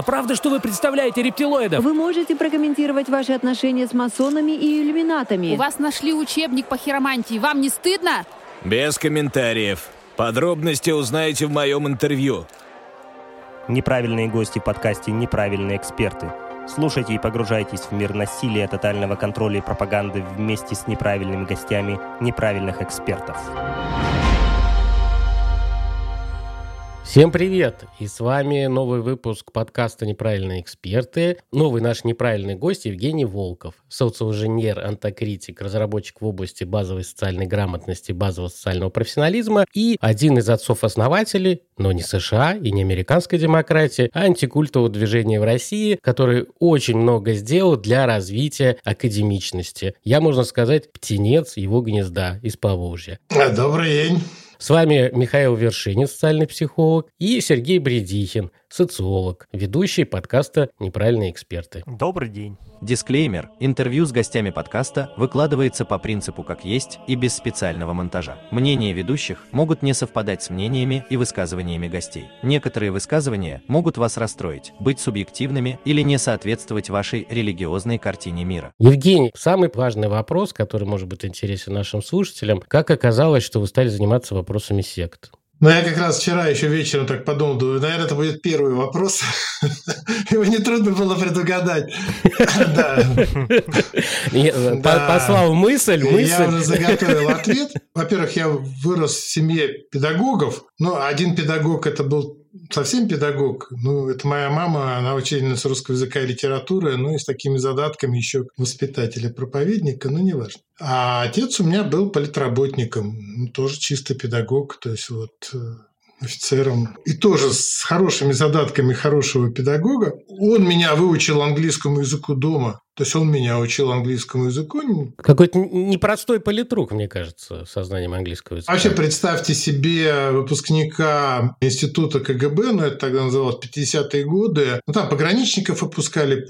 А правда, что вы представляете рептилоидов? Вы можете прокомментировать ваши отношения с масонами и иллюминатами. У вас нашли учебник по хиромантии. Вам не стыдно? Без комментариев. Подробности узнаете в моем интервью. Неправильные гости в подкасте «Неправильные эксперты». Слушайте и погружайтесь в мир насилия, тотального контроля и пропаганды вместе с неправильными гостями неправильных экспертов. Всем привет! И с вами новый выпуск подкаста «Неправильные эксперты». Новый наш неправильный гость Евгений Волков, социоинженер, антокритик, разработчик в области базовой социальной грамотности, базового социального профессионализма и один из отцов-основателей, но не США и не американской демократии, а антикультового движения в России, который очень много сделал для развития академичности. Я, можно сказать, птенец его гнезда из Поволжья. Добрый день. С вами Михаил Вершинин, социальный психолог, и Сергей Бредихин, социолог, ведущий подкаста «Неправильные эксперты». Добрый день. Дисклеймер. Интервью с гостями подкаста выкладывается по принципу как есть и без специального монтажа. Мнения ведущих могут не совпадать с мнениями и высказываниями гостей. Некоторые высказывания могут вас расстроить, быть субъективными или не соответствовать вашей религиозной картине мира. Евгений, самый важный вопрос, который может быть интересен нашим слушателям. Как оказалось, что вы стали заниматься вопросами сект? Ну, я как раз вчера еще вечером так подумал, думаю, наверное, это будет первый вопрос. Его нетрудно было предугадать. Послал мысль, мысль. Я уже заготовил ответ. Во-первых, я вырос в семье педагогов. Но один педагог это был совсем педагог. Ну, это моя мама, она учительница русского языка и литературы, ну и с такими задатками еще воспитателя, проповедника, ну, неважно. А отец у меня был политработником, ну, тоже чистый педагог, то есть вот э, офицером, и тоже с хорошими задатками хорошего педагога. Он меня выучил английскому языку дома. То есть он меня учил английскому языку. Какой-то непростой политрук, мне кажется, сознанием английского языка. Вообще представьте себе выпускника института КГБ, ну это тогда называлось 50-е годы, ну там пограничников выпускали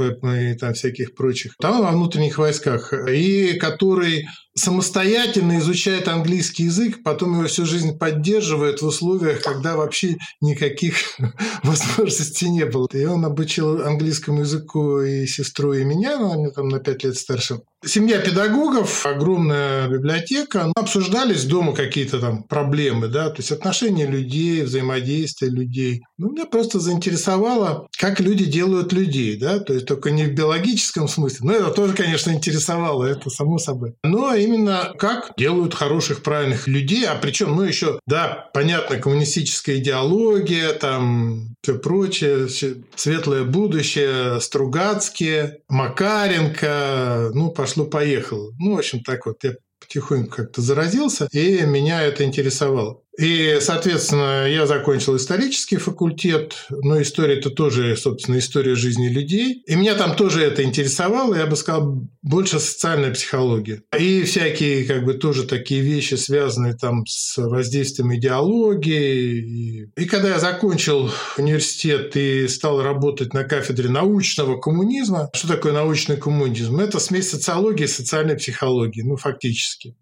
и там всяких прочих, там во внутренних войсках, и который самостоятельно изучает английский язык, потом его всю жизнь поддерживает в условиях, когда вообще никаких возможностей не было. И он обучил английскому языку и сестру, и меня, но они там на пять лет старше. Семья педагогов, огромная библиотека. Обсуждались дома какие-то там проблемы, да, то есть отношения людей, взаимодействие людей. Ну, меня просто заинтересовало, как люди делают людей, да, то есть только не в биологическом смысле. Но это тоже, конечно, интересовало, это само собой. Но именно как делают хороших, правильных людей, а причем, ну, еще, да, понятно, коммунистическая идеология, там, все прочее, светлое будущее, Стругацкие, Макаренко, ну, пошли пошло-поехало. Ну, в общем, так вот я потихоньку как-то заразился, и меня это интересовало. И, соответственно, я закончил исторический факультет, но история это тоже, собственно, история жизни людей. И меня там тоже это интересовало, я бы сказал, больше социальная психология. И всякие, как бы, тоже такие вещи, связанные там с воздействием идеологии. И, и когда я закончил университет и стал работать на кафедре научного коммунизма, что такое научный коммунизм? Это смесь социологии и социальной психологии, ну, фактически.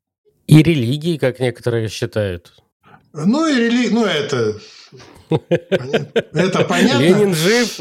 И религии, как некоторые считают. Ну и рели... ну это это понятно. Ленин жив.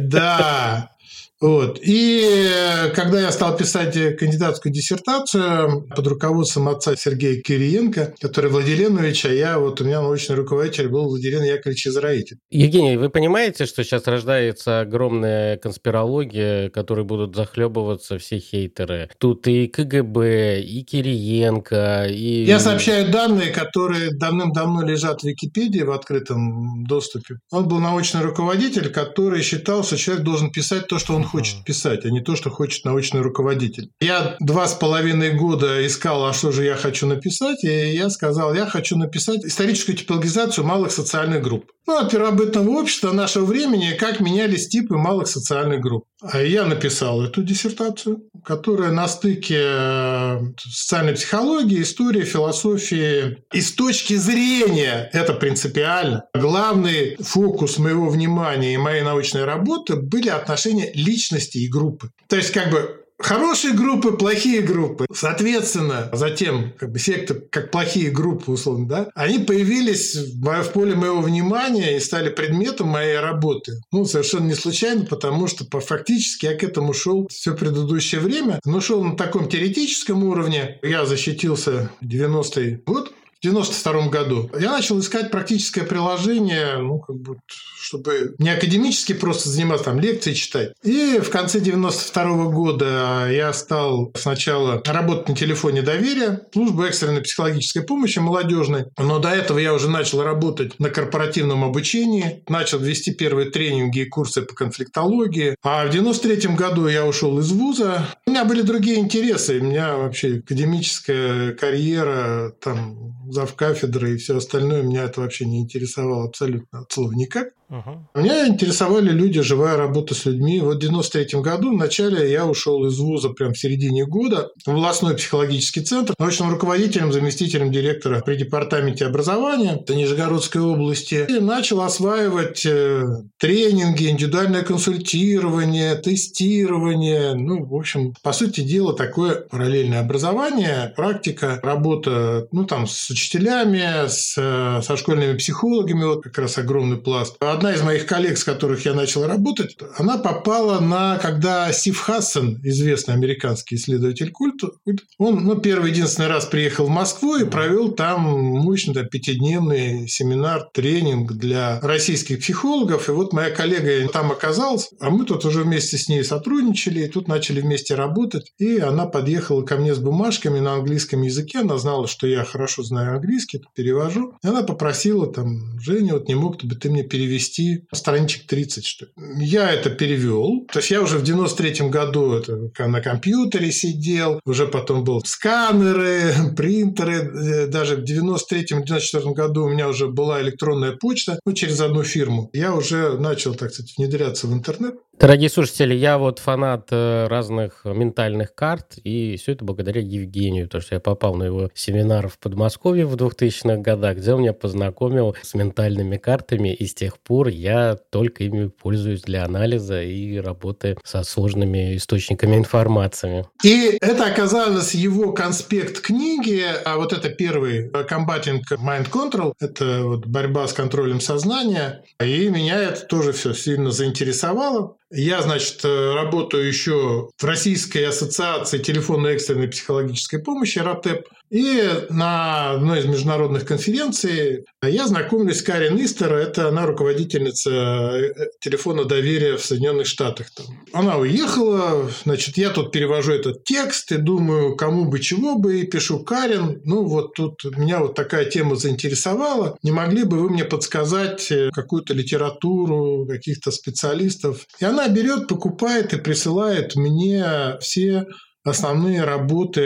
Да. Вот. И э, когда я стал писать кандидатскую диссертацию под руководством отца Сергея Кириенко, который Владиленович, а я, вот у меня научный руководитель был Владилен Яковлевич Израиль. Евгений, вы понимаете, что сейчас рождается огромная конспирология, которой будут захлебываться все хейтеры? Тут и КГБ, и Кириенко, и... Я сообщаю данные, которые давным-давно лежат в Википедии в открытом доступе. Он был научный руководитель, который считал, что человек должен писать то, что он хочет писать, а не то, что хочет научный руководитель. Я два с половиной года искал, а что же я хочу написать, и я сказал, я хочу написать историческую типологизацию малых социальных групп. Ну, от первобытного общества нашего времени, как менялись типы малых социальных групп. А я написал эту диссертацию, которая на стыке э, социальной психологии, истории, философии. И с точки зрения, это принципиально, главный фокус моего внимания и моей научной работы были отношения личности и группы. То есть, как бы Хорошие группы, плохие группы. Соответственно, затем как бы секты, как плохие группы, условно, да, они появились в, поле моего внимания и стали предметом моей работы. Ну, совершенно не случайно, потому что по, фактически я к этому шел все предыдущее время, но шел на таком теоретическом уровне. Я защитился в 90-й год, в 92 году. Я начал искать практическое приложение, ну, как бы, чтобы не академически просто заниматься, там, лекции читать. И в конце 92 года я стал сначала работать на телефоне доверия, службу экстренной психологической помощи молодежной. Но до этого я уже начал работать на корпоративном обучении, начал вести первые тренинги и курсы по конфликтологии. А в 93 году я ушел из вуза. У меня были другие интересы. У меня вообще академическая карьера, там, зав кафедры и все остальное, меня это вообще не интересовало абсолютно от слова никак. Угу. Меня интересовали люди, живая работа с людьми. Вот в 93 году, в начале я ушел из вуза прям в середине года в областной психологический центр, научным руководителем, заместителем директора при департаменте образования в Нижегородской области. И начал осваивать э, тренинги, индивидуальное консультирование, тестирование. Ну, в общем, по сути дела, такое параллельное образование, практика, работа, ну, там, с учителями, с, э, со школьными психологами, вот как раз огромный пласт одна из моих коллег, с которых я начал работать, она попала на, когда Стив Хассон, известный американский исследователь культа, он ну, первый единственный раз приехал в Москву и провел там мощный там, пятидневный семинар, тренинг для российских психологов. И вот моя коллега там оказалась, а мы тут уже вместе с ней сотрудничали, и тут начали вместе работать. И она подъехала ко мне с бумажками на английском языке. Она знала, что я хорошо знаю английский, перевожу. И она попросила там, Женя, вот не мог бы ты мне перевести перевести страничек 30, что ли. Я это перевел. То есть я уже в 93-м году это, на компьютере сидел, уже потом был сканеры, принтеры. Э, даже в 93-м, 94 году у меня уже была электронная почта, ну, через одну фирму. Я уже начал, так сказать, внедряться в интернет. Дорогие слушатели, я вот фанат э, разных ментальных карт, и все это благодаря Евгению, потому что я попал на его семинар в Подмосковье в 2000-х годах, где он меня познакомил с ментальными картами, и с тех пор я только ими пользуюсь для анализа и работы со сложными источниками информации. И это оказалось его конспект книги, а вот это первый Combating Mind Control, это вот борьба с контролем сознания, и меня это тоже все сильно заинтересовало. Я, значит, э, работаю еще в Российской ассоциации телефонной экстренной психологической помощи РАТЭП. И на одной из международных конференций я знакомлюсь с Карен Истер. Это она руководительница э, телефона доверия в Соединенных Штатах. Она уехала, значит, я тут перевожу этот текст и думаю, кому бы чего бы, и пишу Карен. Ну, вот тут меня вот такая тема заинтересовала. Не могли бы вы мне подсказать э, какую-то литературу, каких-то специалистов? И она берет, покупает и присылает мне все основные работы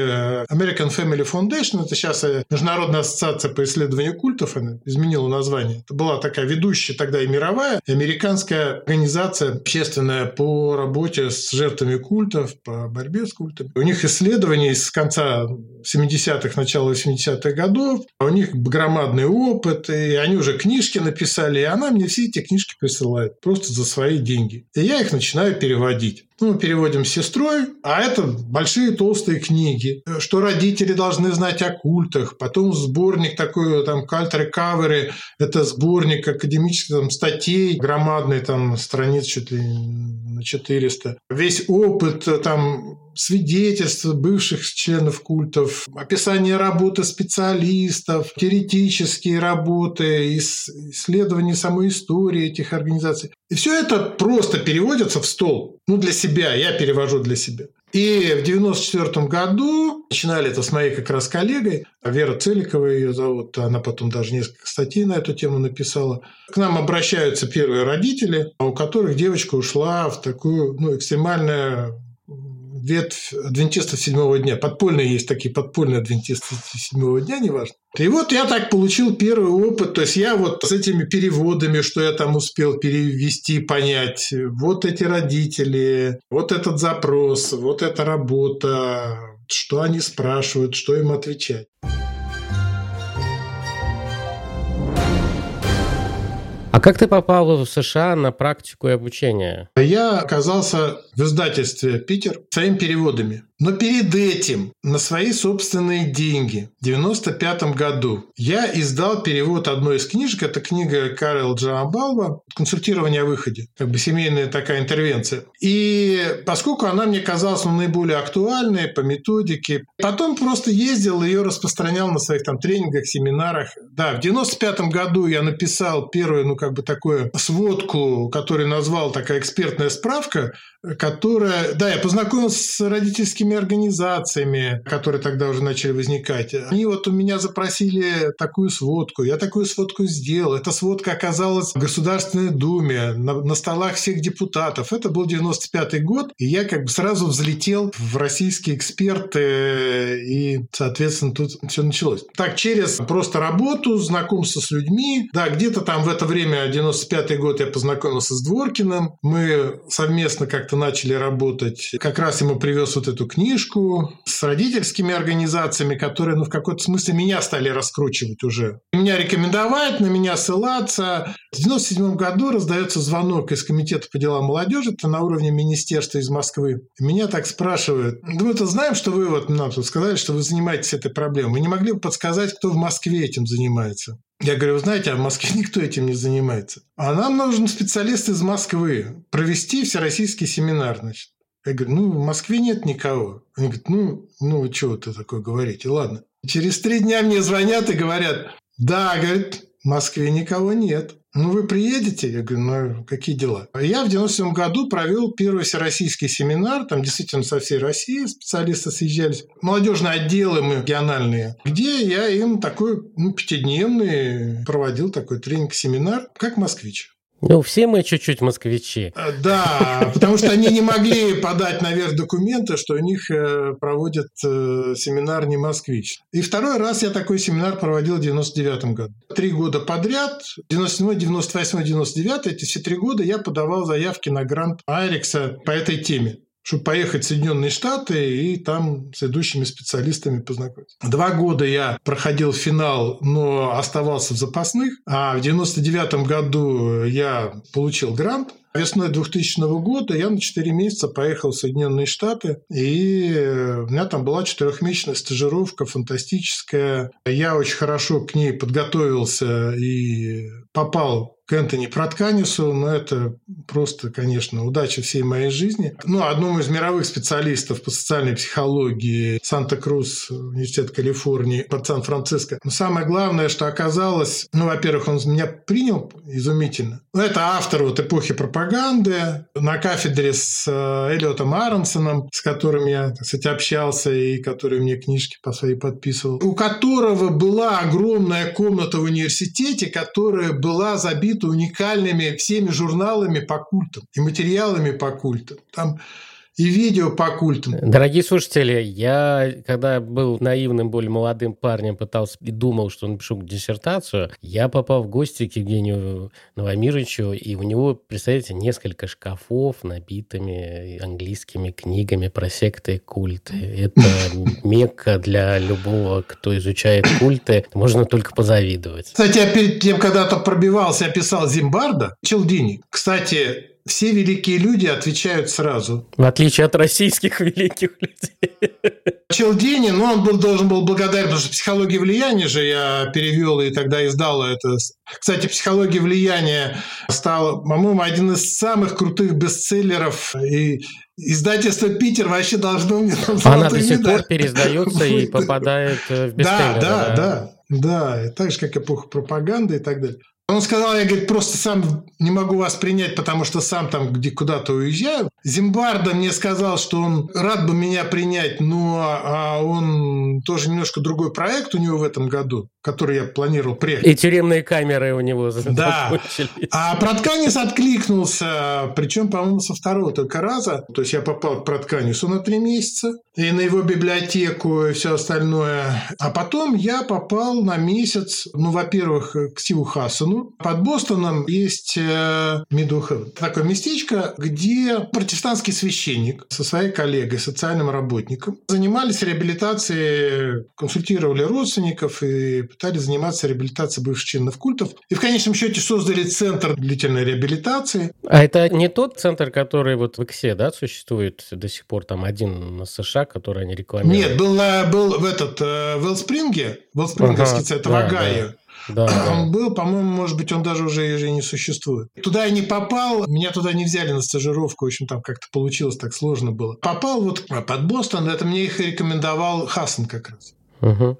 American Family Foundation, это сейчас Международная ассоциация по исследованию культов, она изменила название. Это была такая ведущая тогда и мировая, и американская организация общественная по работе с жертвами культов, по борьбе с культами. У них исследования с конца 70-х, начала 80-х годов, у них громадный опыт, и они уже книжки написали, и она мне все эти книжки присылает просто за свои деньги. И я их начинаю переводить. Ну, переводим сестрой, а это большие толстые книги, что родители должны знать о культах. Потом сборник такой, там, кальт рекаверы, это сборник академических там, статей, громадный, там, страниц чуть ли на 400. Весь опыт, там, свидетельства бывших членов культов, описание работы специалистов, теоретические работы, исследования самой истории этих организаций. И все это просто переводится в стол. Ну, для себя, я перевожу для себя. И в 1994 году начинали это с моей как раз коллегой, Вера Целикова ее зовут, она потом даже несколько статей на эту тему написала. К нам обращаются первые родители, у которых девочка ушла в такую ну, экстремальную ветвь адвентистов седьмого дня. Подпольные есть такие подпольные адвентисты седьмого дня, неважно. И вот я так получил первый опыт. То есть я вот с этими переводами, что я там успел перевести, понять, вот эти родители, вот этот запрос, вот эта работа, что они спрашивают, что им отвечать. А как ты попал в США на практику и обучение? Я оказался в издательстве «Питер» своими переводами. Но перед этим на свои собственные деньги в 95 году я издал перевод одной из книжек. Это книга Карел Джамабалва «Консультирование о выходе». Как бы семейная такая интервенция. И поскольку она мне казалась ну, наиболее актуальной по методике, потом просто ездил ее распространял на своих там тренингах, семинарах. Да, в 95 году я написал первую, ну как бы такую сводку, которую назвал такая экспертная справка, которая... Да, я познакомился с родительскими организациями, которые тогда уже начали возникать. Они вот у меня запросили такую сводку. Я такую сводку сделал. Эта сводка оказалась в Государственной Думе, на, на столах всех депутатов. Это был 95 год, и я как бы сразу взлетел в российские эксперты, и, соответственно, тут все началось. Так, через просто работу, знакомство с людьми. Да, где-то там в это время, 95 год, я познакомился с Дворкиным. Мы совместно как-то начали работать. Как раз ему привез вот эту книжку с родительскими организациями, которые, ну, в какой-то смысле меня стали раскручивать уже. Меня рекомендовать, на меня ссылаться. В 97 году раздается звонок из Комитета по делам молодежи, это на уровне министерства из Москвы. Меня так спрашивают, ну, мы-то знаем, что вы вот нам тут сказали, что вы занимаетесь этой проблемой. Вы не могли бы подсказать, кто в Москве этим занимается? Я говорю, знаете, а в Москве никто этим не занимается. А нам нужен специалист из Москвы провести всероссийский семинар, значит. Я говорю, ну, в Москве нет никого. Они говорят, ну, ну, вы чего ты такое говорите? Ладно. Через три дня мне звонят и говорят, да, говорит, в Москве никого нет. Ну, вы приедете? Я говорю, ну, какие дела? Я в 97 году провел первый всероссийский семинар, там действительно со всей России специалисты съезжались, молодежные отделы мы региональные, где я им такой ну, пятидневный проводил такой тренинг-семинар, как москвич. Ну, все мы чуть-чуть москвичи. Э, да, потому что они не могли подать наверх документы, что у них э, проводят э, семинар не москвич. И второй раз я такой семинар проводил в 99 году. Три года подряд, 97, 98, 99, эти все три года я подавал заявки на грант Айрекса по этой теме чтобы поехать в Соединенные Штаты и там с идущими специалистами познакомиться. Два года я проходил финал, но оставался в запасных, а в 99 году я получил грант, Весной 2000 года я на 4 месяца поехал в Соединенные Штаты, и у меня там была четырехмесячная стажировка фантастическая. Я очень хорошо к ней подготовился и попал к Энтони Протканису, но это просто, конечно, удача всей моей жизни. Ну, одному из мировых специалистов по социальной психологии Санта-Крус, университет Калифорнии, под Сан-Франциско. Но самое главное, что оказалось, ну, во-первых, он меня принял изумительно. Ну, это автор вот эпохи пропаганды на кафедре с э, Эллиотом Аронсоном, с которым я, кстати, общался и который мне книжки по своей подписывал, у которого была огромная комната в университете, которая была забита уникальными всеми журналами по культам и материалами по культам. Там и видео по культам. Дорогие слушатели, я, когда был наивным, более молодым парнем, пытался и думал, что напишу диссертацию, я попал в гости к Евгению Новомировичу, и у него, представляете, несколько шкафов, набитыми английскими книгами про секты и культы. Это мекка для любого, кто изучает культы. Можно только позавидовать. Кстати, я перед тем, когда-то пробивался, я писал Зимбарда, Челдини. Кстати, все великие люди отвечают сразу. В отличие от российских великих людей. Челдини, ну, он был, должен был благодарен, потому что «Психология влияния» же я перевел и тогда издал это. Кстати, «Психология влияния» стала, по-моему, один из самых крутых бестселлеров. И Издательство Питер вообще должно мне там Она до сих пор переиздается и попадает в бестселлеры. Да, да, да, да. Так же, как эпоха пропаганды и так далее. Он сказал, я, говорит, просто сам не могу вас принять, потому что сам там где куда-то уезжаю. Зимбарда мне сказал, что он рад бы меня принять, но а он тоже немножко другой проект у него в этом году, который я планировал приехать. И тюремные камеры у него Да. А Протканис откликнулся, причем, по-моему, со второго только раза. То есть я попал к Протканису на три месяца и на его библиотеку и все остальное. А потом я попал на месяц, ну, во-первых, к Стиву Хассену, Бостону. Под Бостоном есть Мидухев. Такое местечко, где протестантский священник со своей коллегой, социальным работником, занимались реабилитацией, консультировали родственников и пытались заниматься реабилитацией бывших членов культов. И в конечном счете создали центр длительной реабилитации. А это не тот центр, который вот в Иксе, да, существует до сих пор, там один на США, который они рекламируют? Нет, был, был в этот, в Велспринге, Велспринговский ага, центр да, в Огайо. Да. Да, он был, по-моему, может быть, он даже уже, уже не существует. Туда я не попал, меня туда не взяли на стажировку, в общем, там как-то получилось, так сложно было. Попал вот под Бостон, это мне их рекомендовал Хасан как раз. Угу.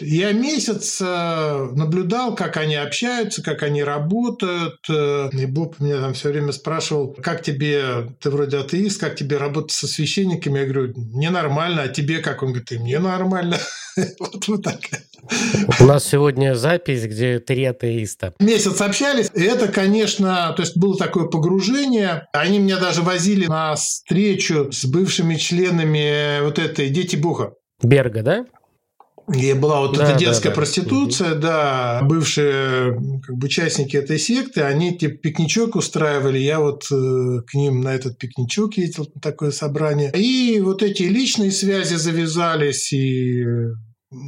Я месяц э, наблюдал, как они общаются, как они работают. Э, и Боб меня там все время спрашивал, как тебе, ты вроде атеист, как тебе работать со священниками? Я говорю, мне нормально, а тебе как? Он говорит, и мне нормально. Вот вот так. У нас сегодня запись, где три атеиста. Месяц общались, и это, конечно, то есть было такое погружение. Они меня даже возили на встречу с бывшими членами вот этой «Дети Бога». Берга, да? И была вот да, эта детская да, проституция, да. бывшие как бы, участники этой секты, они типа пикничок устраивали, я вот э, к ним на этот пикничок ездил, на такое собрание. И вот эти личные связи завязались, и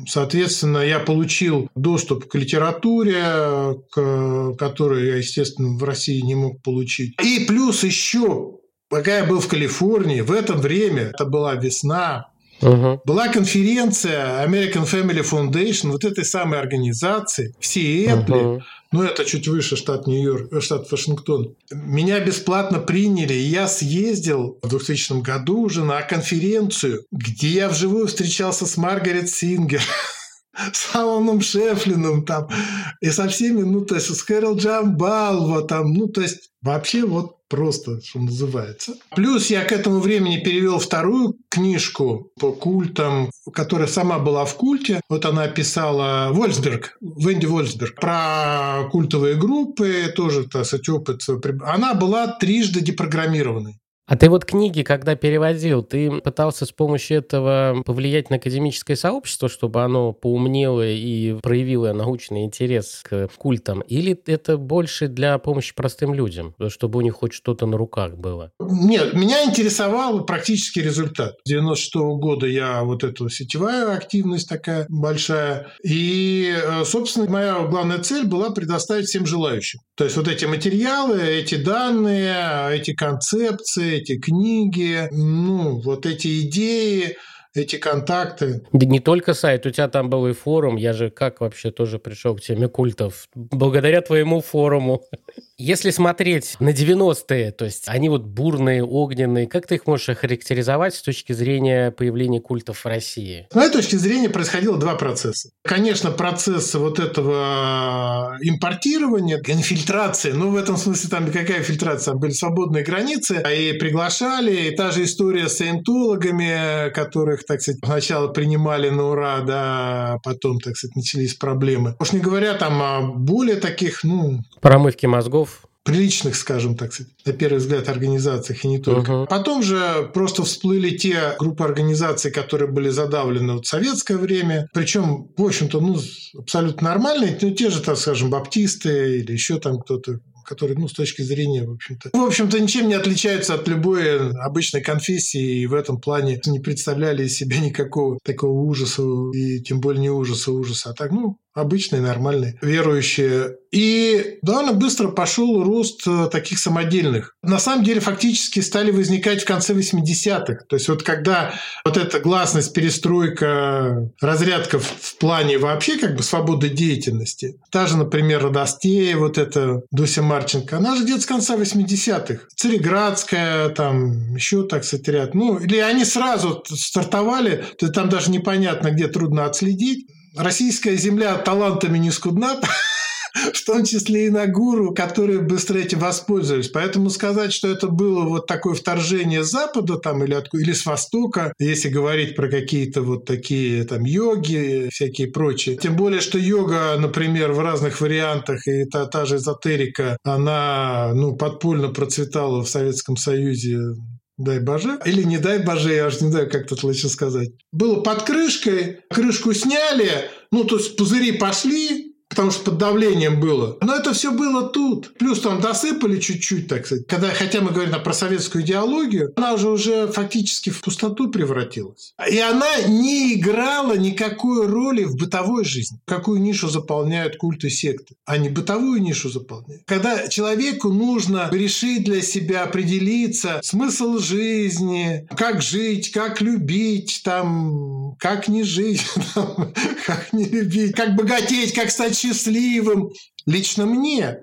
Соответственно, я получил доступ к литературе, к которой я, естественно, в России не мог получить. И плюс еще, пока я был в Калифорнии, в это время, это была весна, Угу. Была конференция American Family Foundation, вот этой самой организации, в Сиэтле, угу. ну это чуть выше штат Нью-Йорк, э, штат Вашингтон. Меня бесплатно приняли, и я съездил в 2000 году уже на конференцию, где я вживую встречался с Маргарет Сингер с Аланом Шефлином там, и со всеми, ну, то есть с Кэрол Джамбалва там, ну, то есть вообще вот просто, что называется. Плюс я к этому времени перевел вторую книжку по культам, которая сама была в культе. Вот она писала Вольсберг, Венди Вольсберг, про культовые группы, тоже, так сказать, опыт. Она была трижды депрограммированной. А ты вот книги, когда переводил, ты пытался с помощью этого повлиять на академическое сообщество, чтобы оно поумнело и проявило научный интерес к культам? Или это больше для помощи простым людям, чтобы у них хоть что-то на руках было? Нет, меня интересовал практический результат. 96 -го года я вот эту сетевая активность такая большая. И, э, собственно, моя главная цель была предоставить всем желающим. То есть вот эти материалы, эти данные, эти концепции, эти книги, ну, вот эти идеи, эти контакты. Да не только сайт, у тебя там был и форум. Я же как вообще тоже пришел к теме культов? Благодаря твоему форуму. Если смотреть на 90-е, то есть они вот бурные, огненные, как ты их можешь охарактеризовать с точки зрения появления культов в России? С моей точки зрения происходило два процесса. Конечно, процесс вот этого импортирования, инфильтрации, ну в этом смысле там какая фильтрация? Там были свободные границы, и приглашали, и та же история с саентологами, которых, так сказать, сначала принимали на ура, да, а потом, так сказать, начались проблемы. Уж не говоря там о более таких, ну... Промывки мозгов приличных, скажем так, на первый взгляд, организациях и не только. Uh-huh. Потом же просто всплыли те группы организаций, которые были задавлены в советское время. Причем, в общем-то, ну, абсолютно нормальные, ну, те же, так скажем, баптисты или еще там кто-то которые, ну, с точки зрения, в общем-то, в общем-то, ничем не отличаются от любой обычной конфессии, и в этом плане не представляли из себя никакого такого ужаса, и тем более не ужаса, ужаса, а так, ну, обычные, нормальные, верующие. И довольно быстро пошел рост э, таких самодельных. На самом деле, фактически стали возникать в конце 80-х. То есть вот когда вот эта гласность, перестройка, разрядка в плане вообще как бы свободы деятельности. Та же, например, Родостея, вот эта Дуся Марченко, она же где-то с конца 80-х. Цареградская, там еще, так сказать, ряд. Ну, или они сразу стартовали, то там даже непонятно, где трудно отследить российская земля талантами не скудна, в том числе и на гуру, которые быстро этим воспользовались. Поэтому сказать, что это было вот такое вторжение с Запада там, или, от, или с Востока, если говорить про какие-то вот такие там йоги, всякие прочие. Тем более, что йога, например, в разных вариантах, и та, та же эзотерика, она ну, подпольно процветала в Советском Союзе дай боже, или не дай боже, я уже не знаю, как тут лучше сказать. Было под крышкой, крышку сняли, ну, то есть пузыри пошли, потому что под давлением было. Но это все было тут. Плюс там досыпали чуть-чуть, так сказать. Когда, хотя мы говорим про советскую идеологию, она уже уже фактически в пустоту превратилась. И она не играла никакой роли в бытовой жизни. Какую нишу заполняют культы секты? Они бытовую нишу заполняют. Когда человеку нужно решить для себя, определиться смысл жизни, как жить, как любить, там, как не жить, как не любить, как богатеть, как стать счастливым. Лично мне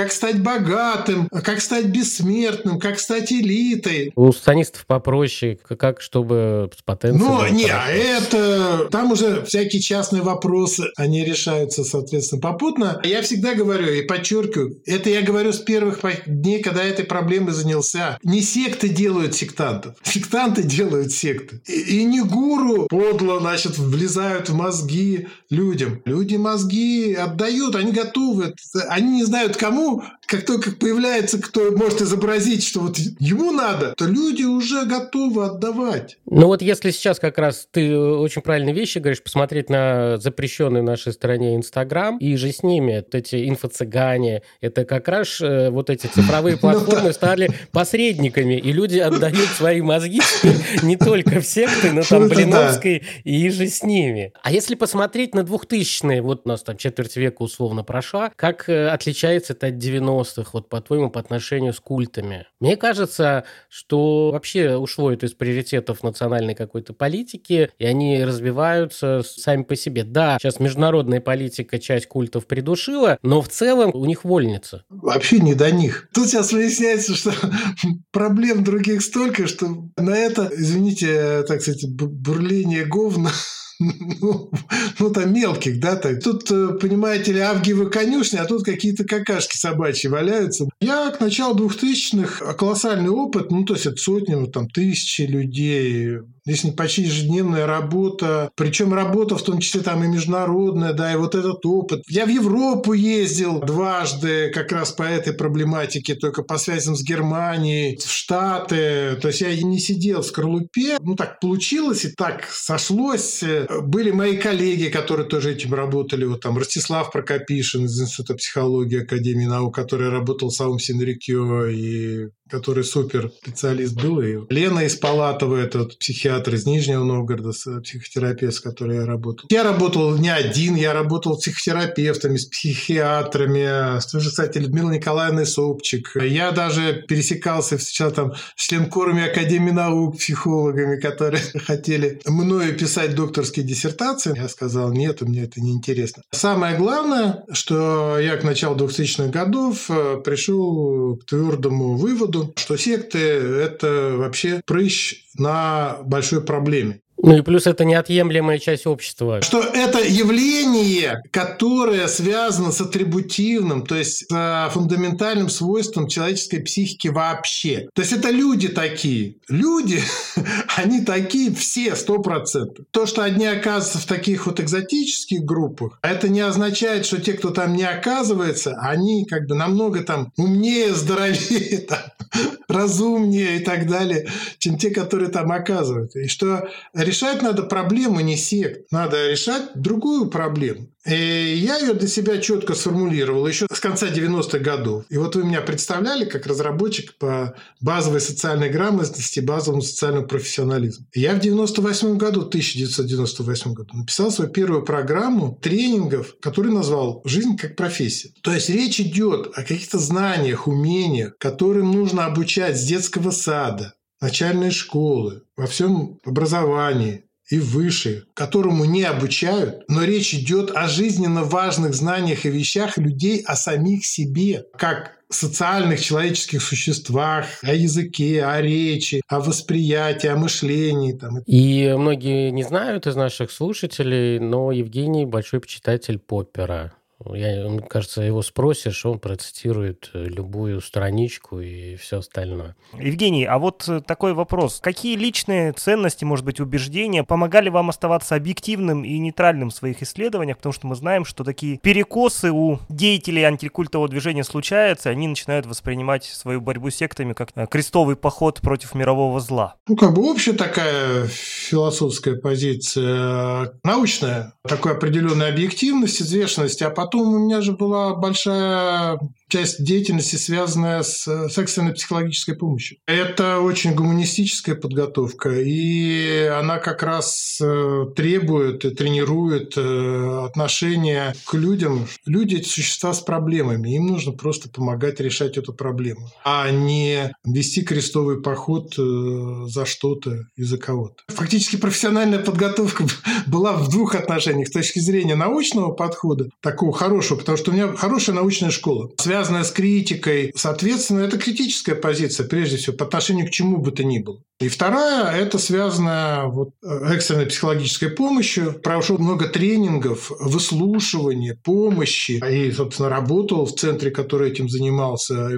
как стать богатым, как стать бессмертным, как стать элитой. У станистов попроще, как чтобы с потенцией. Ну, не, а это... Там уже всякие частные вопросы, они решаются, соответственно, попутно. Я всегда говорю и подчеркиваю, это я говорю с первых дней, когда этой проблемой занялся. Не секты делают сектантов, сектанты делают секты. И, и не гуру подло, значит, влезают в мозги людям. Люди мозги отдают, они готовы. Они не знают, кому кому, как только появляется кто может изобразить, что вот ему надо, то люди уже готовы отдавать. Ну вот если сейчас как раз ты очень правильные вещи говоришь, посмотреть на запрещенный в нашей стране Инстаграм, и же с ними вот эти инфо-цыгане, это как раз э, вот эти цифровые ну платформы стали посредниками, и люди отдают свои мозги не только в секты, но там Блиновской и же с ними. А если посмотреть на 2000-е, вот у нас там четверть века условно прошла, как э, отличается это от 90-х, вот по-твоему, по отношению с культами? Мне кажется, что вообще ушло это из приоритетов национальной какой-то политики, и они развиваются сами по себе. Да, сейчас международная политика часть культов придушила, но в целом у них вольница. Вообще не до них. Тут сейчас выясняется, что проблем других столько, что на это, извините, так сказать, бурление говна ну, ну, там мелких, да, так. Тут, э, понимаете ли, авгиевы конюшни, а тут какие-то какашки собачьи валяются. Я к началу 2000-х колоссальный опыт, ну, то есть это сотни, ну, там, тысячи людей, Здесь почти ежедневная работа, причем работа в том числе там и международная, да, и вот этот опыт. Я в Европу ездил дважды как раз по этой проблематике, только по связям с Германией, в Штаты. То есть я не сидел в скорлупе. Ну, так получилось и так сошлось. Были мои коллеги, которые тоже этим работали. Вот там Ростислав Прокопишин из Института психологии Академии наук, который работал с Аум Синрикё и который супер специалист был. И Лена из Палатова, этот психиатр из Нижнего Новгорода, психотерапевт, с которой я работал. Я работал не один, я работал с психотерапевтами, с психиатрами, с той же, кстати, Людмилой Николаевной Собчик. Я даже пересекался, встречал там с членкорами Академии наук, психологами, которые хотели мною писать докторские диссертации. Я сказал, нет, мне это не интересно. Самое главное, что я к началу 2000-х годов э, пришел к твердому выводу, что секты – это вообще прыщ на большой проблеме. Ну и плюс это неотъемлемая часть общества. Что это явление, которое связано с атрибутивным, то есть с фундаментальным свойством человеческой психики вообще. То есть это люди такие. Люди, они такие все, сто процентов. То, что одни оказываются в таких вот экзотических группах, это не означает, что те, кто там не оказывается, они как бы намного там умнее, здоровее, там, разумнее и так далее, чем те, которые там оказываются. И что решать надо проблему не сект, надо решать другую проблему. И я ее для себя четко сформулировал еще с конца 90-х годов. И вот вы меня представляли как разработчик по базовой социальной грамотности, базовому социальному профессионализму. Я в 98 году, 1998 году, написал свою первую программу тренингов, которую назвал «Жизнь как профессия». То есть речь идет о каких-то знаниях, умениях, которым нужно обучать с детского сада, начальной школы, во всем образовании и выше, которому не обучают, но речь идет о жизненно важных знаниях и вещах людей о самих себе, как социальных человеческих существах, о языке, о речи, о восприятии, о мышлении. Там. И многие не знают из наших слушателей, но Евгений большой почитатель Поппера. Я, мне кажется, его спросишь, он процитирует э, любую страничку и все остальное. Евгений, а вот э, такой вопрос. Какие личные ценности, может быть, убеждения помогали вам оставаться объективным и нейтральным в своих исследованиях? Потому что мы знаем, что такие перекосы у деятелей антикультового движения случаются, они начинают воспринимать свою борьбу с сектами как э, крестовый поход против мирового зла. Ну, как бы общая такая философская позиция, научная, такой определенной объективности, взвешенности, а потом потом у меня же была большая часть деятельности, связанная с, с экстренной психологической помощью. Это очень гуманистическая подготовка, и она как раз э, требует и тренирует э, отношения к людям. Люди – это существа с проблемами, им нужно просто помогать решать эту проблему, а не вести крестовый поход э, за что-то и за кого-то. Фактически профессиональная подготовка была в двух отношениях. С точки зрения научного подхода, такого хорошего, потому что у меня хорошая научная школа, связанная с критикой. Соответственно, это критическая позиция, прежде всего, по отношению к чему бы то ни было. И вторая – это связано вот, э, экстренной психологической помощью. Прошел много тренингов, выслушивания, помощи. И, собственно, работал в центре, который этим занимался,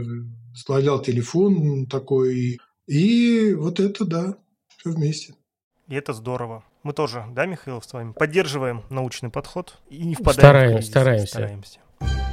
возглавлял телефон такой. И вот это, да, все вместе. И это здорово. Мы тоже, да, Михаил, с вами поддерживаем научный подход и не впадаем Стараем, в стараемся. стараемся.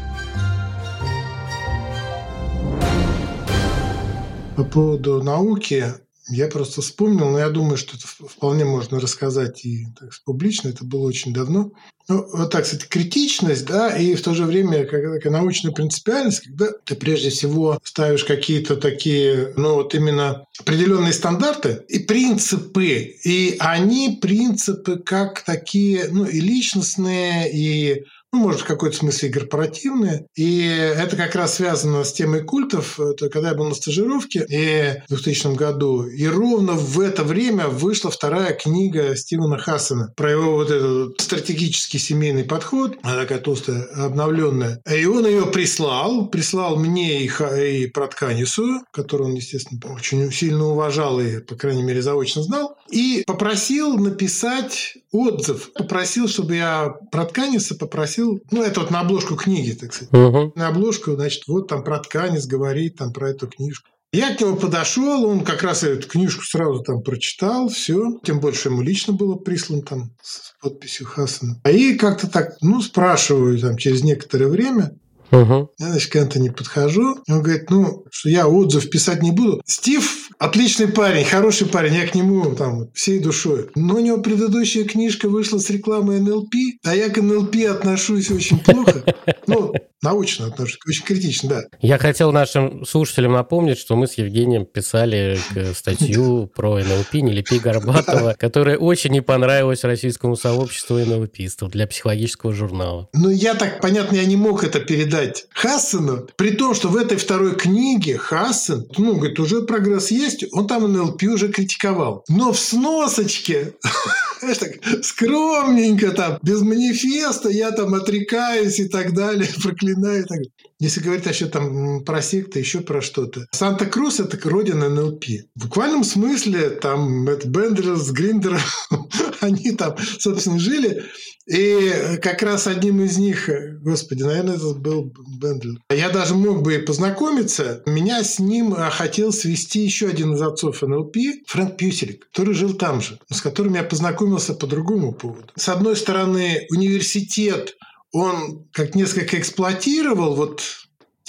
По поводу науки я просто вспомнил, но я думаю, что это вполне можно рассказать и так, публично, это было очень давно. Ну, вот так сказать, критичность, да, и в то же время как такая научная принципиальность, когда ты прежде всего ставишь какие-то такие, ну вот именно определенные стандарты и принципы, и они принципы как такие, ну и личностные, и ну, может, в какой-то смысле и корпоративные. И это как раз связано с темой культов. Это когда я был на стажировке и в 2000 году, и ровно в это время вышла вторая книга Стивена Хассена про его вот этот стратегический семейный подход, она такая толстая, обновленная. И он ее прислал, прислал мне и, и Протканису, которую он, естественно, очень сильно уважал и, по крайней мере, заочно знал, и попросил написать отзыв. Попросил, чтобы я Протканиса попросил попросил, ну, это вот на обложку книги, так сказать. Угу. На обложку, значит, вот там про тканец говорит, там про эту книжку. Я к нему подошел, он как раз эту книжку сразу там прочитал, все. Тем больше ему лично было прислан там с подписью Хасана. И как-то так, ну, спрашиваю там через некоторое время, Угу. Я, значит, к Энтони подхожу, он говорит, ну, что я отзыв писать не буду. Стив отличный парень, хороший парень, я к нему там всей душой. Но у него предыдущая книжка вышла с рекламой НЛП, а я к НЛП отношусь очень плохо. Ну, научно отношусь, очень критично, да. Я хотел нашим слушателям напомнить, что мы с Евгением писали статью про НЛП «Не лепи Горбатова», которая очень не понравилась российскому сообществу НЛПистов для психологического журнала. Ну, я так, понятно, я не мог это передать Хассену, при том, что в этой второй книге Хассен, ну, говорит, уже прогресс есть, он там НЛП уже критиковал. Но в сносочке знаешь, так скромненько там, без манифеста, я там отрекаюсь и так далее, проклинаю. И так. Если говорить еще там про секты, еще про что-то. Санта-Крус – это родина НЛП. В буквальном смысле там это Бендерс, Гриндер, они там, собственно, жили. И как раз одним из них, господи, наверное, это был Бендлер. Я даже мог бы познакомиться. Меня с ним хотел свести еще один из отцов НЛП, Фрэнк Пьюселик, который жил там же, с которым я познакомился по другому поводу. С одной стороны, университет он как несколько эксплуатировал вот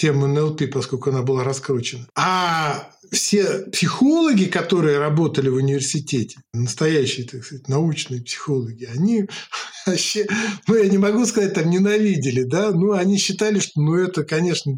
тему НЛП, поскольку она была раскручена. А все психологи, которые работали в университете, настоящие, так сказать, научные психологи, они вообще, ну, я не могу сказать, там, ненавидели, да, ну, они считали, что, ну, это, конечно,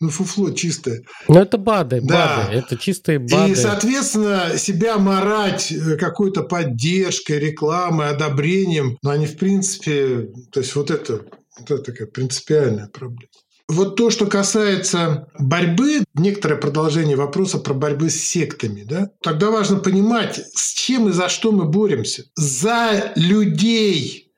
ну, фуфло чистое. Ну, это БАДы, да. БАДы, это чистые БАДы. И, соответственно, себя морать э, какой-то поддержкой, рекламой, одобрением, ну, они, в принципе, то есть вот это, вот это такая принципиальная проблема. Вот то, что касается борьбы, некоторое продолжение вопроса про борьбы с сектами, да, тогда важно понимать, с чем и за что мы боремся. За людей,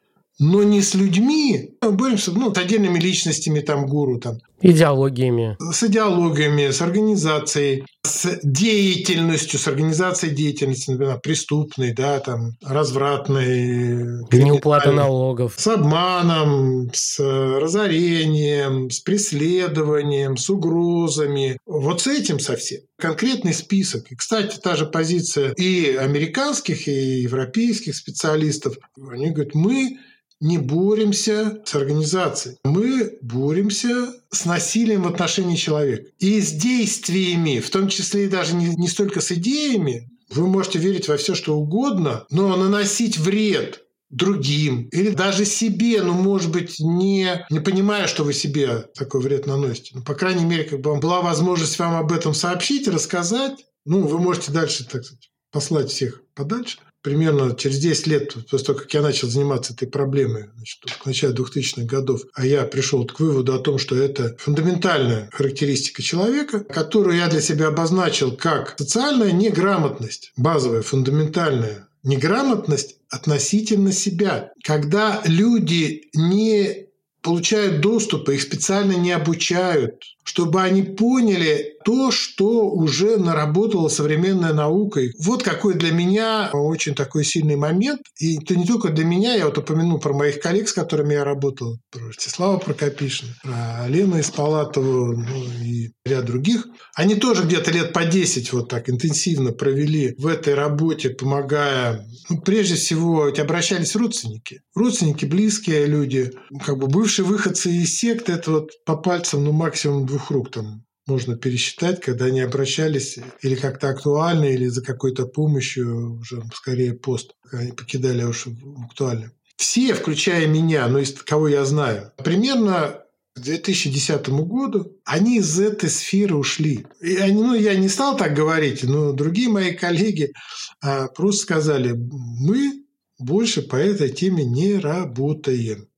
но не с людьми. Мы боремся ну, с отдельными личностями, там, гуру, там. Идеологиями. С идеологиями, с организацией, с деятельностью, с организацией деятельности, например, преступной, да, там, развратной. Неуплата налогов. С обманом, с разорением, с преследованием, с угрозами. Вот с этим совсем. Конкретный список. И, кстати, та же позиция и американских, и европейских специалистов. Они говорят, мы не боремся с организацией. Мы боремся с насилием в отношении человека. И с действиями, в том числе и даже не, не столько с идеями. Вы можете верить во все, что угодно, но наносить вред другим или даже себе, ну, может быть, не, не понимая, что вы себе такой вред наносите. Ну, по крайней мере, как бы была возможность вам об этом сообщить, рассказать. Ну, вы можете дальше, так сказать, послать всех подальше примерно через 10 лет после того, как я начал заниматься этой проблемой, значит, к началу 2000-х годов, а я пришел к выводу о том, что это фундаментальная характеристика человека, которую я для себя обозначил как социальная неграмотность, базовая, фундаментальная неграмотность относительно себя. Когда люди не получают доступ, их специально не обучают, чтобы они поняли то, что уже наработала современная наука. И вот какой для меня очень такой сильный момент. И это не только для меня, я вот упомянул про моих коллег, с которыми я работал, про Ростислава Прокопишина, про Лену Испалатову ну, и ряд других. Они тоже где-то лет по 10 вот так интенсивно провели в этой работе, помогая, ну, прежде всего, обращались родственники. Родственники, близкие люди, как бы бывшие выходцы из секты, это вот по пальцам, ну, максимум двух рук там можно пересчитать, когда они обращались или как-то актуально, или за какой-то помощью, уже скорее пост, они покидали уж актуально. Все, включая меня, но из кого я знаю, примерно к 2010 году они из этой сферы ушли. И они, ну, я не стал так говорить, но другие мои коллеги а, просто сказали, мы больше по этой теме не работаем.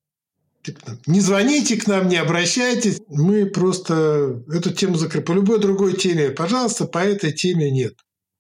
Не звоните к нам, не обращайтесь. Мы просто эту тему закрыли. По любой другой теме, пожалуйста, по этой теме нет.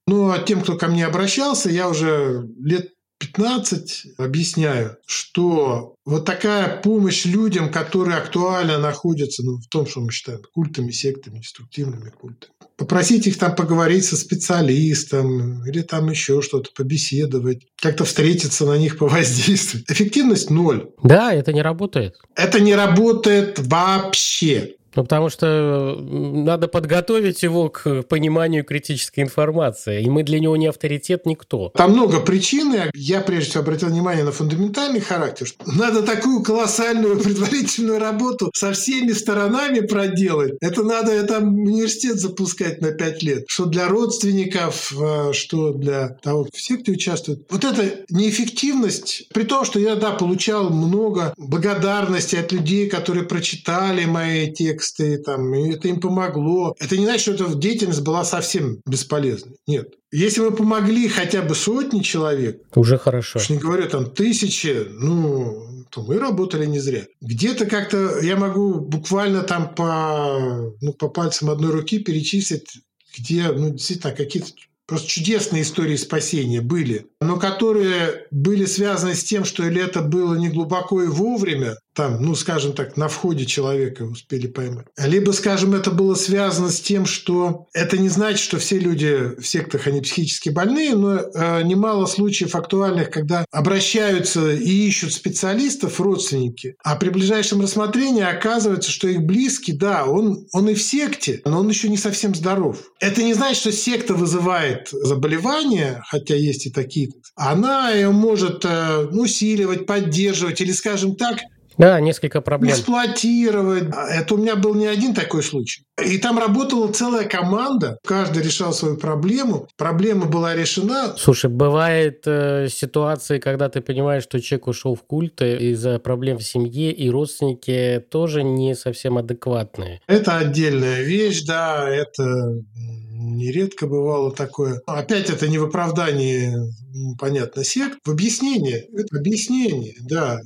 Ну, а тем, кто ко мне обращался, я уже лет 15 объясняю, что вот такая помощь людям, которые актуально находятся ну, в том, что мы считаем культами, сектами, деструктивными культами. Попросить их там поговорить со специалистом или там еще что-то, побеседовать, как-то встретиться на них, повоздействовать. Эффективность ноль. Да, это не работает. Это не работает вообще. Ну, потому что надо подготовить его к пониманию критической информации, и мы для него не авторитет никто. Там много причин, я прежде всего обратил внимание на фундаментальный характер. Надо такую колоссальную предварительную работу со всеми сторонами проделать. Это надо там университет запускать на пять лет. Что для родственников, э, что для того, все, кто участвует. Вот эта неэффективность, при том, что я, да, получал много благодарности от людей, которые прочитали мои тексты, тексты, там, и это им помогло. Это не значит, что эта деятельность была совсем бесполезной. Нет. Если вы помогли хотя бы сотни человек, уже хорошо. Уж не говорю там тысячи, ну, то мы работали не зря. Где-то как-то я могу буквально там по, ну, по пальцам одной руки перечислить, где, ну, действительно, какие-то просто чудесные истории спасения были, но которые были связаны с тем, что или это было не глубоко и вовремя, там, ну, скажем так, на входе человека успели поймать. Либо, скажем, это было связано с тем, что это не значит, что все люди в сектах, они психически больные, но э, немало случаев актуальных, когда обращаются и ищут специалистов родственники, а при ближайшем рассмотрении оказывается, что их близкий, да, он, он и в секте, но он еще не совсем здоров. Это не значит, что секта вызывает заболевание, хотя есть и такие. Она ее может э, усиливать, поддерживать или, скажем так, да, несколько проблем. Эксплуатировать. Это у меня был не один такой случай. И там работала целая команда. Каждый решал свою проблему. Проблема была решена. Слушай, бывает э, ситуации, когда ты понимаешь, что человек ушел в культ из-за проблем в семье, и родственники тоже не совсем адекватные. Это отдельная вещь, да, это нередко бывало такое. Опять это не в оправдании, понятно, сект, в объяснение. Это объяснение, да.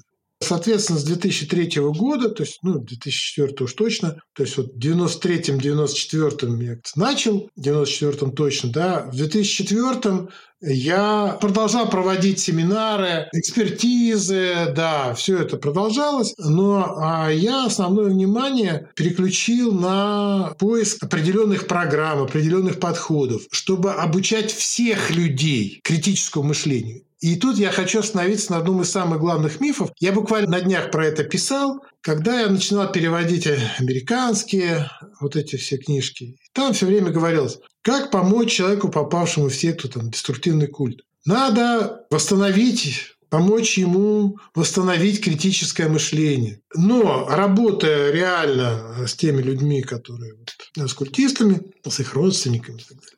Соответственно, с 2003 года, то есть, ну, 2004 уж точно, то есть вот в 93-м, 94-м я начал, в 94-м точно, да, в 2004-м я продолжал проводить семинары, экспертизы, да, все это продолжалось, но а я основное внимание переключил на поиск определенных программ, определенных подходов, чтобы обучать всех людей критическому мышлению. И тут я хочу остановиться на одном из самых главных мифов. Я буквально на днях про это писал, когда я начинал переводить американские вот эти все книжки. Там все время говорилось, как помочь человеку, попавшему в секту, там, деструктивный культ. Надо восстановить помочь ему восстановить критическое мышление. Но работая реально с теми людьми, которые с культистами, с их родственниками и так далее,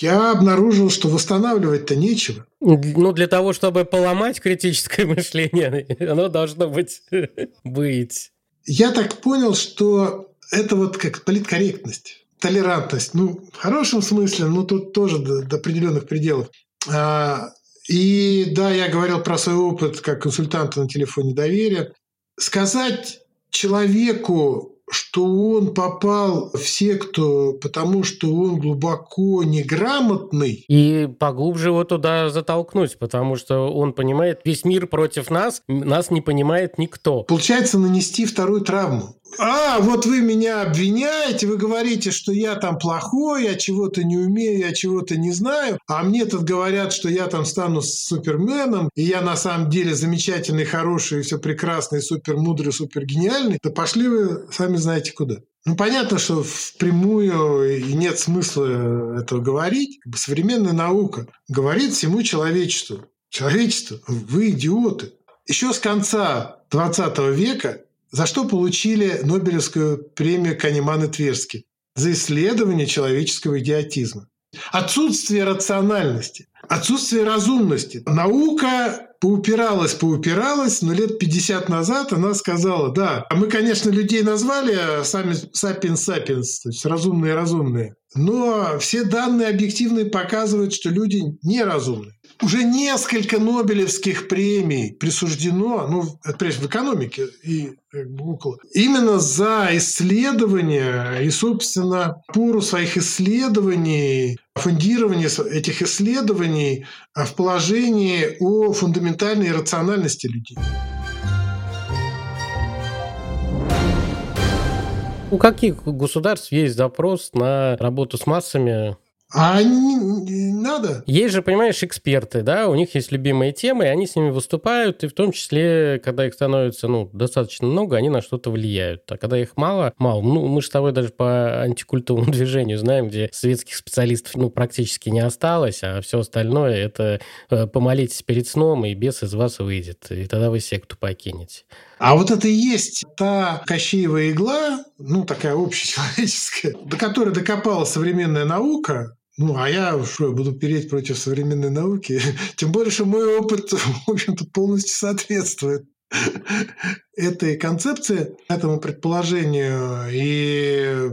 я обнаружил, что восстанавливать-то нечего. Ну, для того, чтобы поломать критическое мышление, оно должно быть быть. Я так понял, что это вот как политкорректность, толерантность. Ну, в хорошем смысле, но тут тоже до, до определенных пределов. А, и да, я говорил про свой опыт как консультанта на телефоне доверия. Сказать человеку, что он попал в секту, потому что он глубоко неграмотный. И поглубже его туда затолкнуть, потому что он понимает, весь мир против нас, нас не понимает никто. Получается нанести вторую травму. А, вот вы меня обвиняете, вы говорите, что я там плохой, я чего-то не умею, я чего-то не знаю, а мне тут говорят, что я там стану суперменом, и я на самом деле замечательный, хороший, все прекрасный, супер мудрый, супер гениальный. Да пошли вы сами знаете куда. Ну, понятно, что впрямую и нет смысла этого говорить. Современная наука говорит всему человечеству. Человечество, вы идиоты. Еще с конца 20 века за что получили Нобелевскую премию Канеман и Тверски? За исследование человеческого идиотизма. Отсутствие рациональности, отсутствие разумности. Наука поупиралась, поупиралась, но лет 50 назад она сказала, да, мы, конечно, людей назвали а сами сапиенс-сапиенс, то есть разумные-разумные, но все данные объективные показывают, что люди неразумны. Уже несколько Нобелевских премий присуждено, ну, прежде в экономике и как бы около, именно за исследования и, собственно, пору своих исследований, фундирование этих исследований в положении о фундаментальной рациональности людей. У каких государств есть запрос на работу с массами а не, не надо. Есть же, понимаешь, эксперты, да, у них есть любимые темы, и они с ними выступают, и в том числе, когда их становится, ну, достаточно много, они на что-то влияют. А когда их мало, мало, ну, мы же с тобой даже по антикультовому движению знаем, где светских специалистов, ну, практически не осталось, а все остальное это э, помолитесь перед сном, и бес из вас выйдет, и тогда вы секту покинете. А вот это и есть та Кощеева игла, ну, такая общечеловеческая, до которой докопалась современная наука, ну, а я что, буду переть против современной науки? Тем более, что мой опыт, в общем-то, полностью соответствует этой концепции, этому предположению. И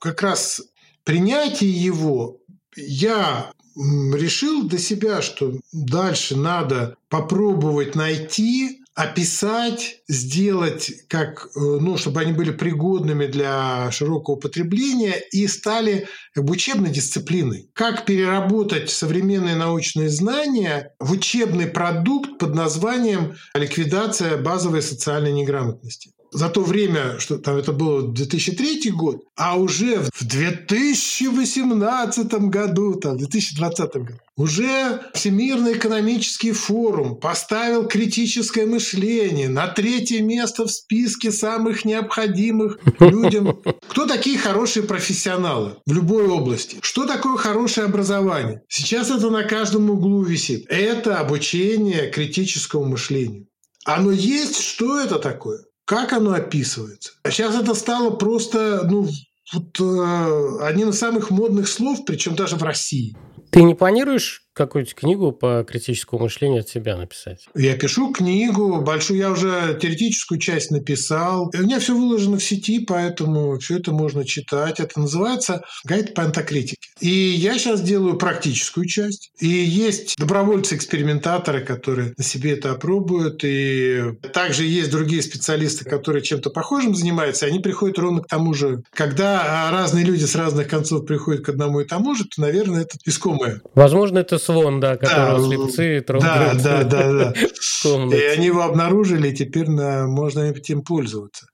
как раз принятие его я решил для себя, что дальше надо попробовать найти описать, сделать как, э, ну, чтобы они были пригодными для широкого потребления и стали как бы учебной дисциплиной. Как переработать современные научные знания в учебный продукт под названием «Ликвидация базовой социальной неграмотности» за то время, что там это было 2003 год, а уже в 2018 году, там, в 2020 году, уже Всемирный экономический форум поставил критическое мышление на третье место в списке самых необходимых людям. Кто такие хорошие профессионалы в любой области? Что такое хорошее образование? Сейчас это на каждом углу висит. Это обучение критическому мышлению. Оно есть? Что это такое? Как оно описывается? А сейчас это стало просто ну, вот, э, одним из самых модных слов, причем даже в России. Ты не планируешь какую-то книгу по критическому мышлению от себя написать? Я пишу книгу, большую, я уже теоретическую часть написал. У меня все выложено в сети, поэтому все это можно читать. Это называется «Гайд по антокритике». И я сейчас делаю практическую часть. И есть добровольцы-экспериментаторы, которые на себе это опробуют. И также есть другие специалисты, которые чем-то похожим занимаются. И они приходят ровно к тому же. Когда разные люди с разных концов приходят к одному и тому же, то, наверное, это искомое. Возможно, это слон, да, которого да, слепцы трогают. Да, да, да, да. И они его обнаружили, и теперь на, можно этим пользоваться.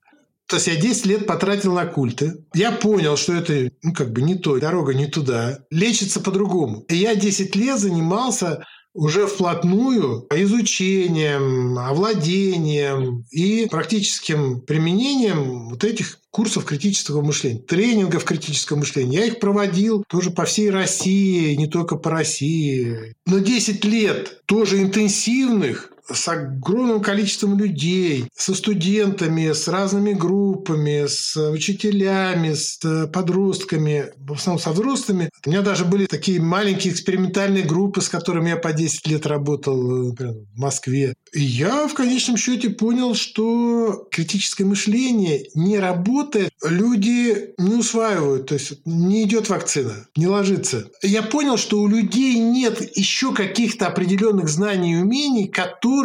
То есть я 10 лет потратил на культы. Я понял, что это ну, как бы не то, дорога не туда. Лечится по-другому. И я 10 лет занимался уже вплотную изучением, овладением и практическим применением вот этих курсов критического мышления, тренингов критического мышления. Я их проводил тоже по всей России, не только по России. Но 10 лет тоже интенсивных с огромным количеством людей, со студентами, с разными группами, с учителями, с э, подростками, в основном со взрослыми. У меня даже были такие маленькие экспериментальные группы, с которыми я по 10 лет работал э, например, в Москве. И я в конечном счете понял, что критическое мышление не работает, люди не усваивают, то есть не идет вакцина, не ложится. Я понял, что у людей нет еще каких-то определенных знаний и умений, которые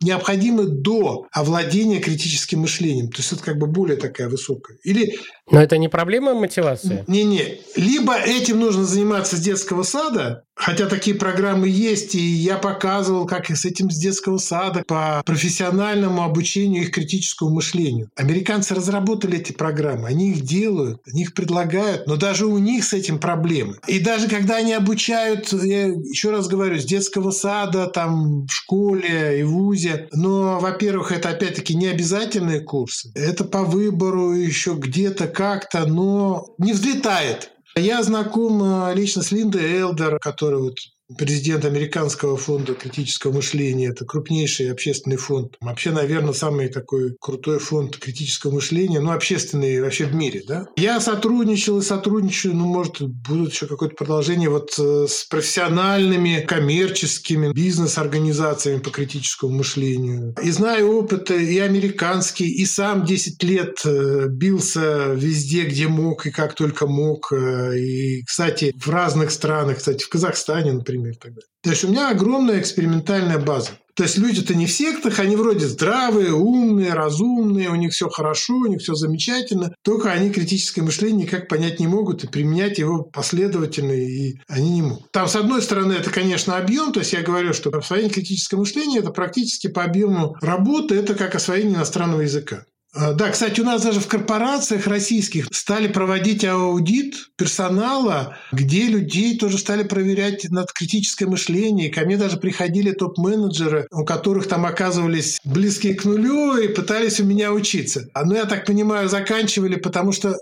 необходимы до овладения критическим мышлением. То есть это как бы более такая высокая. Или но это не проблема мотивации? Не-не. Либо этим нужно заниматься с детского сада, хотя такие программы есть, и я показывал, как с этим с детского сада по профессиональному обучению их критическому мышлению. Американцы разработали эти программы, они их делают, они их предлагают, но даже у них с этим проблемы. И даже когда они обучают, я еще раз говорю, с детского сада, там, в школе и в ВУЗе, но, во-первых, это опять-таки не обязательные курсы, это по выбору еще где-то как-то, но не взлетает. Я знаком э, лично с Линдой Элдер, которая вот президент Американского фонда критического мышления. Это крупнейший общественный фонд. Вообще, наверное, самый такой крутой фонд критического мышления, ну, общественный вообще в мире, да. Я сотрудничал и сотрудничаю, ну, может, будут еще какое-то продолжение вот э, с профессиональными, коммерческими бизнес-организациями по критическому мышлению. И знаю опыты и американский, и сам 10 лет э, бился везде, где мог и как только мог. Э, и, кстати, в разных странах, кстати, в Казахстане, например, например, тогда. То есть у меня огромная экспериментальная база. То есть люди-то не в сектах, они вроде здравые, умные, разумные, у них все хорошо, у них все замечательно, только они критическое мышление никак понять не могут и применять его последовательно, и они не могут. Там, с одной стороны, это, конечно, объем, то есть я говорю, что освоение критического мышления – это практически по объему работы, это как освоение иностранного языка. А, да, кстати, у нас даже в корпорациях российских стали проводить аудит персонала, где людей тоже стали проверять над критическое мышление. Ко мне даже приходили топ-менеджеры, у которых там оказывались близкие к нулю и пытались у меня учиться. А, ну, я так понимаю, заканчивали, потому что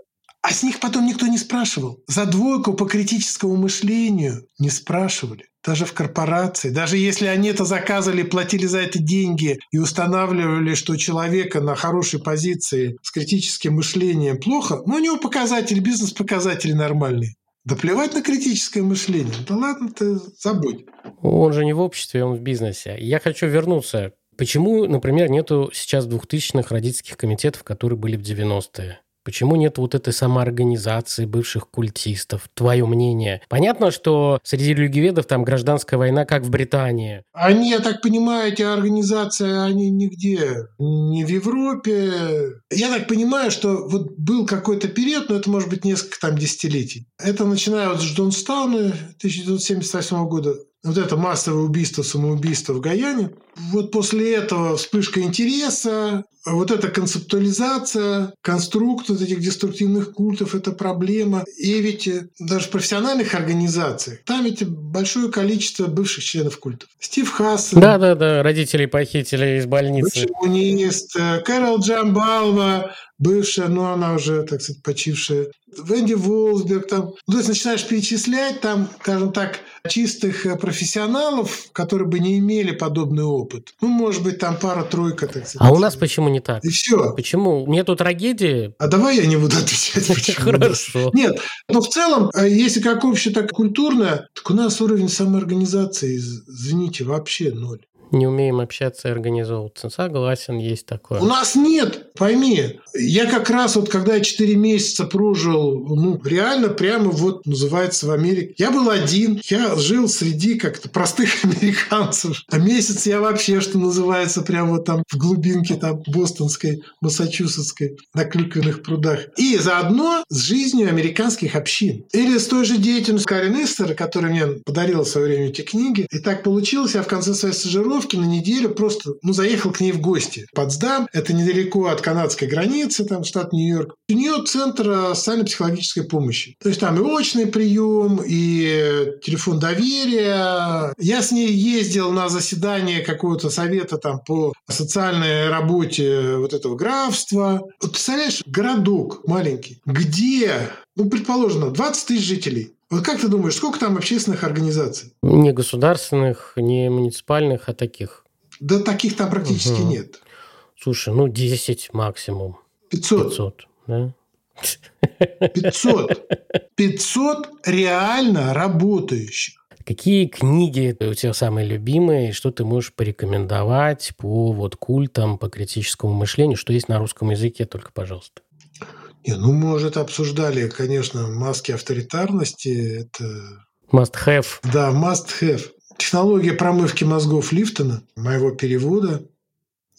а с них потом никто не спрашивал. За двойку по критическому мышлению не спрашивали даже в корпорации, даже если они это заказывали, платили за это деньги и устанавливали, что человека на хорошей позиции с критическим мышлением плохо, но у него показатели, бизнес-показатели нормальные. Да плевать на критическое мышление. Да ладно ты, забудь. Он же не в обществе, он в бизнесе. Я хочу вернуться. Почему, например, нету сейчас двухтысячных родительских комитетов, которые были в 90-е? Почему нет вот этой самоорганизации бывших культистов? Твое мнение. Понятно, что среди религиоведов там гражданская война, как в Британии. Они, я так понимаю, эти организации, они нигде, не в Европе. Я так понимаю, что вот был какой-то период, но это может быть несколько там десятилетий. Это начиная вот с Джонстауна 1978 года, вот это массовое убийство, самоубийство в Гаяне. Вот после этого вспышка интереса, вот эта концептуализация, конструкт вот этих деструктивных культов – это проблема. И ведь даже в профессиональных организациях там ведь большое количество бывших членов культов. Стив Хассен. Да-да-да, родителей похитили из больницы. Бывший коммунист. Кэрол Джамбалва, бывшая, но она уже, так сказать, почившая. Венди Волсберг, там, ну, то есть начинаешь перечислять там, скажем так, чистых профессионалов, которые бы не имели подобный опыт. Ну, может быть, там пара-тройка, так сказать. А у нас почему не так? И все. Почему? Нету трагедии? А давай я не буду отвечать, почему. Хорошо. Нет, но в целом, э, если как общее, так культурное, так у нас уровень самоорганизации, извините, вообще ноль не умеем общаться и организовываться. Согласен, есть такое. У нас нет, пойми. Я как раз вот, когда я 4 месяца прожил, ну, реально прямо вот называется в Америке. Я был один, я жил среди как-то простых американцев. А месяц я вообще, что называется, прямо вот там в глубинке там бостонской, массачусетской, на клюквенных прудах. И заодно с жизнью американских общин. Или с той же деятельностью Карен Эстера, которая мне подарила в свое время эти книги. И так получилось, я в конце своей стажировки командировки на неделю просто, ну, заехал к ней в гости. Потсдам, это недалеко от канадской границы, там, штат Нью-Йорк. У нее центр э, социально-психологической помощи. То есть там и очный прием, и телефон доверия. Я с ней ездил на заседание какого-то совета там по социальной работе вот этого графства. Вот представляешь, городок маленький, где, ну, предположим, 20 тысяч жителей. Вот как ты думаешь, сколько там общественных организаций? Не государственных, не муниципальных, а таких. Да таких там практически Мгм. нет. Слушай, ну 10 максимум. 500. 500, да? 500. 500 реально работающих. Какие книги у тебя самые любимые, что ты можешь порекомендовать по вот культам, по критическому мышлению, что есть на русском языке, только, пожалуйста. Не, ну, это обсуждали, конечно, маски авторитарности. Это, Must have. да, must have. Технология промывки мозгов Лифтона, моего перевода,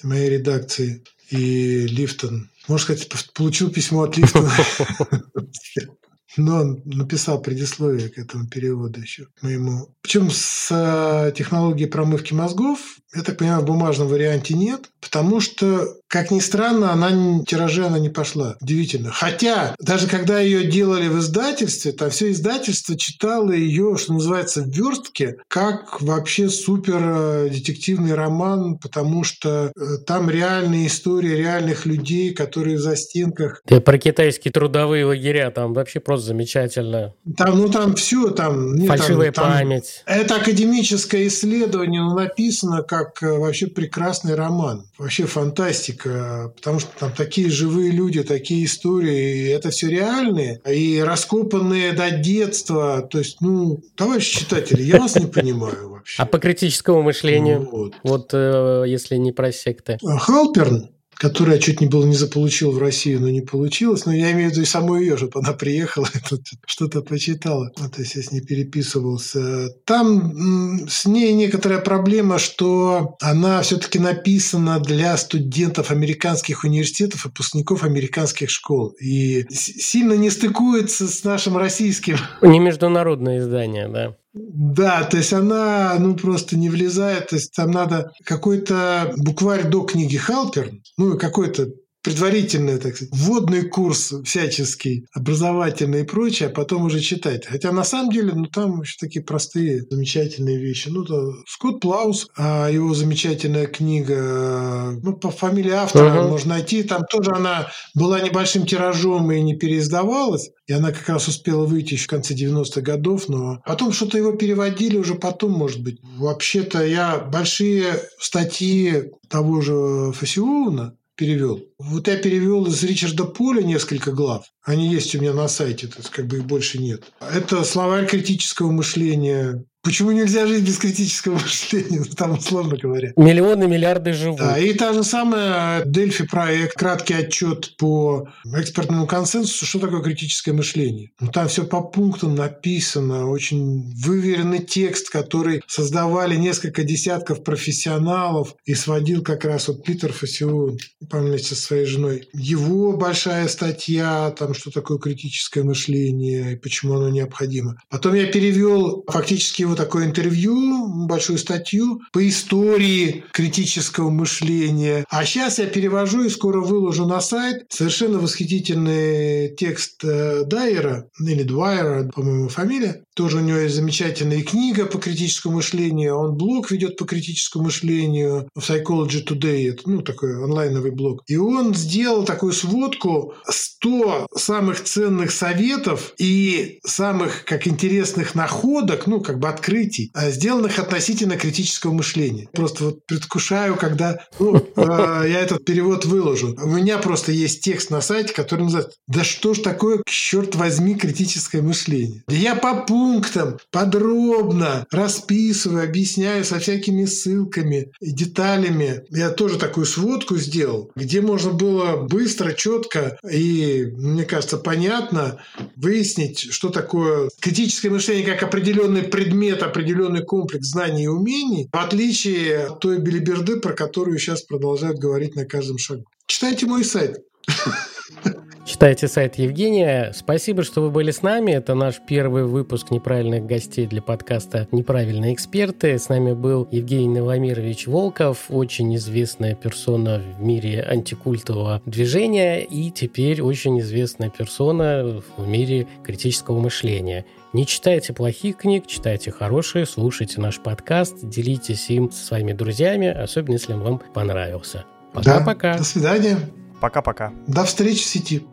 моей редакции. И Лифтон, можно сказать, получил письмо от Лифтона. Но он написал предисловие к этому переводу еще моему. Причем с э, технологией промывки мозгов, я так понимаю, в бумажном варианте нет, потому что, как ни странно, она тиражи она не пошла. Удивительно. Хотя, даже когда ее делали в издательстве, там все издательство читало ее, что называется, в верстке, как вообще супер э, детективный роман, потому что э, там реальные истории реальных людей, которые в застенках Ты про китайские трудовые лагеря, там вообще просто замечательно. Там, ну там все, там... нет, там- Фальшивая там- память. Это академическое исследование, но написано как э, вообще прекрасный роман. Вообще фантастика, потому что там такие живые люди, такие истории, это все реальные, и раскопанные до детства. То есть, ну, товарищи читатели, я вас не понимаю вообще. А по критическому мышлению? Вот. Вот э, если не про секты. А Халперн, который я чуть не был не заполучил в Россию, но не получилось, но я имею в виду и саму ее, чтобы она приехала что-то почитала. Вот если я с ней переписывался. Там с ней некоторая проблема, что она все-таки написана для студентов американских университетов, выпускников американских школ. И сильно не стыкуется с нашим российским Не международное издание, да. Да, то есть она ну просто не влезает, то есть там надо какой-то букварь до книги Халперн, ну какой-то предварительный, так сказать, вводный курс всяческий, образовательный и прочее, а потом уже читать. Хотя на самом деле, ну там еще такие простые, замечательные вещи. Ну, то Скотт Плаус, а, его замечательная книга, э, ну, по фамилии автора Мгм. можно найти, там тоже она была небольшим тиражом и не переиздавалась, и она как раз успела выйти еще в конце 90-х годов, но потом что-то его переводили уже потом, может быть. Вообще-то я большие статьи того же Фасиоуна перевел. Вот я перевел из Ричарда Поля несколько глав. Они есть у меня на сайте, то есть как бы их больше нет. Это словарь критического мышления. Почему нельзя жить без критического мышления? Там условно говоря. Миллионы, миллиарды живут. Да, и та же самая Дельфи проект, краткий отчет по экспертному консенсусу, что такое критическое мышление. Ну, там все по пунктам написано, очень выверенный текст, который создавали несколько десятков профессионалов и сводил как раз вот Питер Фасион, вместе со своей женой. Его большая статья, там, что такое критическое мышление и почему оно необходимо. Потом я перевел фактически его такое интервью, большую статью по истории критического мышления. А сейчас я перевожу и скоро выложу на сайт совершенно восхитительный текст э, Дайера, или Дуайера, по-моему, фамилия. Тоже у него есть замечательная книга по критическому мышлению. Он блог ведет по критическому мышлению в Psychology Today. Это, ну, такой онлайновый блог. И он сделал такую сводку 100 самых ценных советов и самых, как интересных находок, ну, как бы открытий, а, сделанных относительно критического мышления. Просто вот предвкушаю, когда ну, э, я этот перевод выложу. У меня просто есть текст на сайте, который называется «Да что ж такое, черт возьми, критическое мышление?» Я по пунктам подробно расписываю, объясняю со всякими ссылками и деталями. Я тоже такую сводку сделал, где можно было быстро, четко и, мне кажется, понятно выяснить, что такое критическое мышление как определенный предмет, определенный комплекс знаний и умений, в отличие от той белиберды, про которую сейчас продолжают говорить на каждом шагу. Читайте мой сайт. Читайте сайт Евгения. Спасибо, что вы были с нами. Это наш первый выпуск неправильных гостей для подкаста «Неправильные эксперты». С нами был Евгений Новомирович Волков, очень известная персона в мире антикультового движения и теперь очень известная персона в мире критического мышления. Не читайте плохих книг, читайте хорошие, слушайте наш подкаст, делитесь им со своими друзьями, особенно если он вам понравился. Да. Пока-пока. До свидания. Пока-пока. До встречи в сети.